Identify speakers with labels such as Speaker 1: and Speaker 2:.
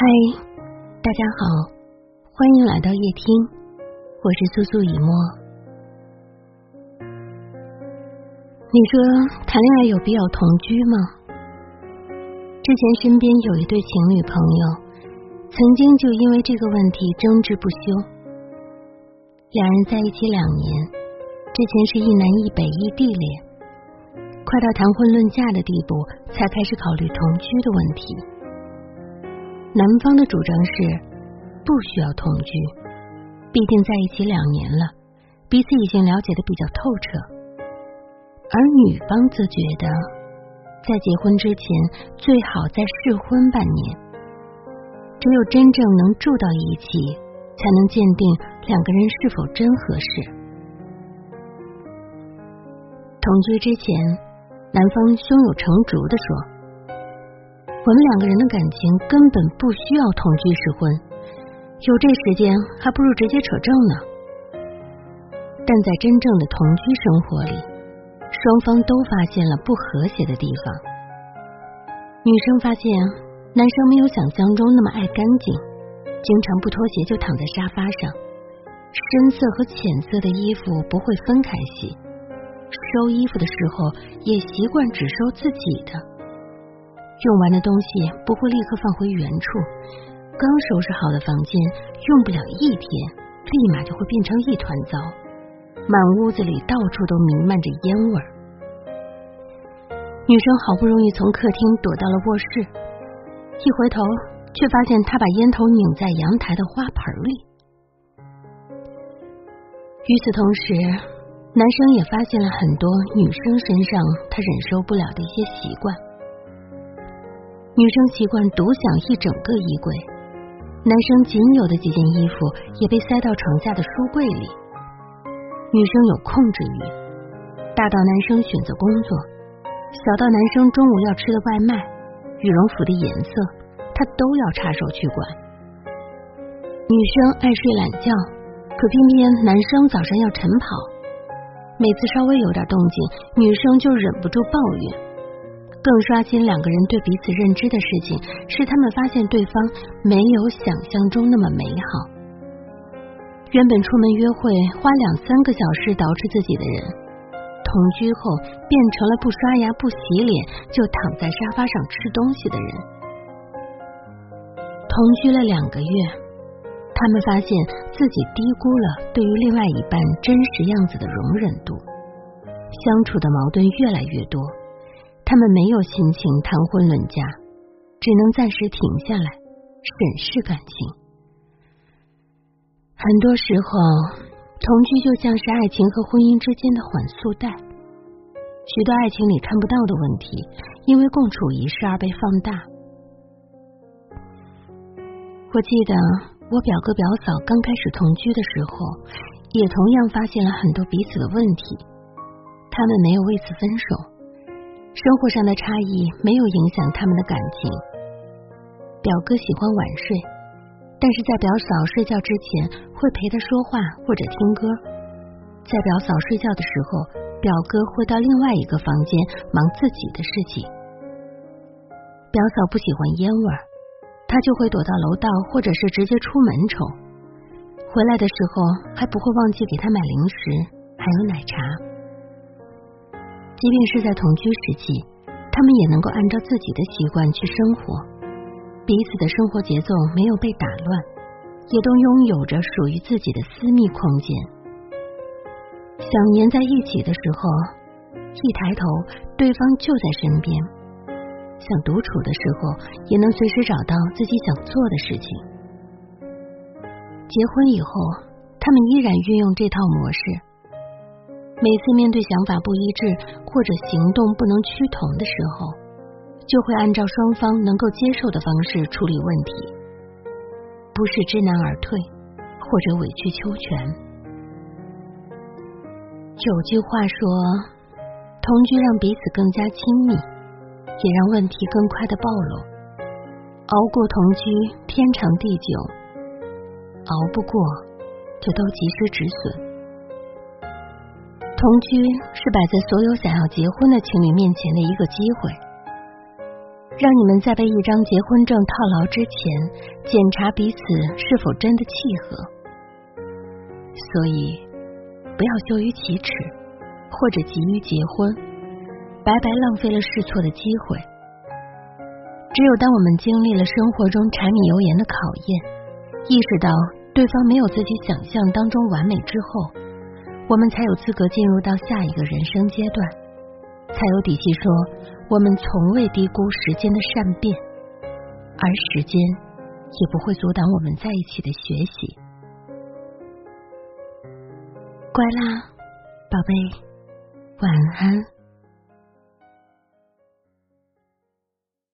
Speaker 1: 嗨，大家好，欢迎来到夜听，我是苏苏以沫。你说谈恋爱有必要同居吗？之前身边有一对情侣朋友，曾经就因为这个问题争执不休。两人在一起两年，之前是一南一北异地恋，快到谈婚论嫁的地步，才开始考虑同居的问题。男方的主张是不需要同居，毕竟在一起两年了，彼此已经了解的比较透彻。而女方则觉得，在结婚之前最好再试婚半年，只有真正能住到一起，才能鉴定两个人是否真合适。同居之前，男方胸有成竹的说。我们两个人的感情根本不需要同居试婚，有这时间还不如直接扯证呢。但在真正的同居生活里，双方都发现了不和谐的地方。女生发现男生没有想象中那么爱干净，经常不脱鞋就躺在沙发上，深色和浅色的衣服不会分开洗，收衣服的时候也习惯只收自己的。用完的东西不会立刻放回原处，刚收拾好的房间用不了一天，立马就会变成一团糟，满屋子里到处都弥漫着烟味儿。女生好不容易从客厅躲到了卧室，一回头却发现他把烟头拧在阳台的花盆里。与此同时，男生也发现了很多女生身上他忍受不了的一些习惯。女生习惯独享一整个衣柜，男生仅有的几件衣服也被塞到床下的书柜里。女生有控制欲，大到男生选择工作，小到男生中午要吃的外卖、羽绒服的颜色，她都要插手去管。女生爱睡懒觉，可偏偏男生早上要晨跑，每次稍微有点动静，女生就忍不住抱怨。更刷新两个人对彼此认知的事情，是他们发现对方没有想象中那么美好。原本出门约会花两三个小时捯饬自己的人，同居后变成了不刷牙不洗脸就躺在沙发上吃东西的人。同居了两个月，他们发现自己低估了对于另外一半真实样子的容忍度，相处的矛盾越来越多。他们没有心情谈婚论嫁，只能暂时停下来审视感情。很多时候，同居就像是爱情和婚姻之间的缓速带，许多爱情里看不到的问题，因为共处一室而被放大。我记得我表哥表嫂刚开始同居的时候，也同样发现了很多彼此的问题，他们没有为此分手。生活上的差异没有影响他们的感情。表哥喜欢晚睡，但是在表嫂睡觉之前会陪她说话或者听歌。在表嫂睡觉的时候，表哥会到另外一个房间忙自己的事情。表嫂不喜欢烟味儿，他就会躲到楼道或者是直接出门抽。回来的时候还不会忘记给他买零食，还有奶茶。即便是在同居时期，他们也能够按照自己的习惯去生活，彼此的生活节奏没有被打乱，也都拥有着属于自己的私密空间。想黏在一起的时候，一抬头对方就在身边；想独处的时候，也能随时找到自己想做的事情。结婚以后，他们依然运用这套模式。每次面对想法不一致或者行动不能趋同的时候，就会按照双方能够接受的方式处理问题，不是知难而退或者委曲求全。有句话说，同居让彼此更加亲密，也让问题更快的暴露。熬过同居，天长地久；熬不过，就都及时止损。同居是摆在所有想要结婚的情侣面前的一个机会。让你们在被一张结婚证套牢之前，检查彼此是否真的契合。所以，不要羞于启齿，或者急于结婚，白白浪费了试错的机会。只有当我们经历了生活中柴米油盐的考验，意识到对方没有自己想象当中完美之后，我们才有资格进入到下一个人生阶段，才有底气说我们从未低估时间的善变，而时间也不会阻挡我们在一起的学习。乖啦，宝贝，晚安。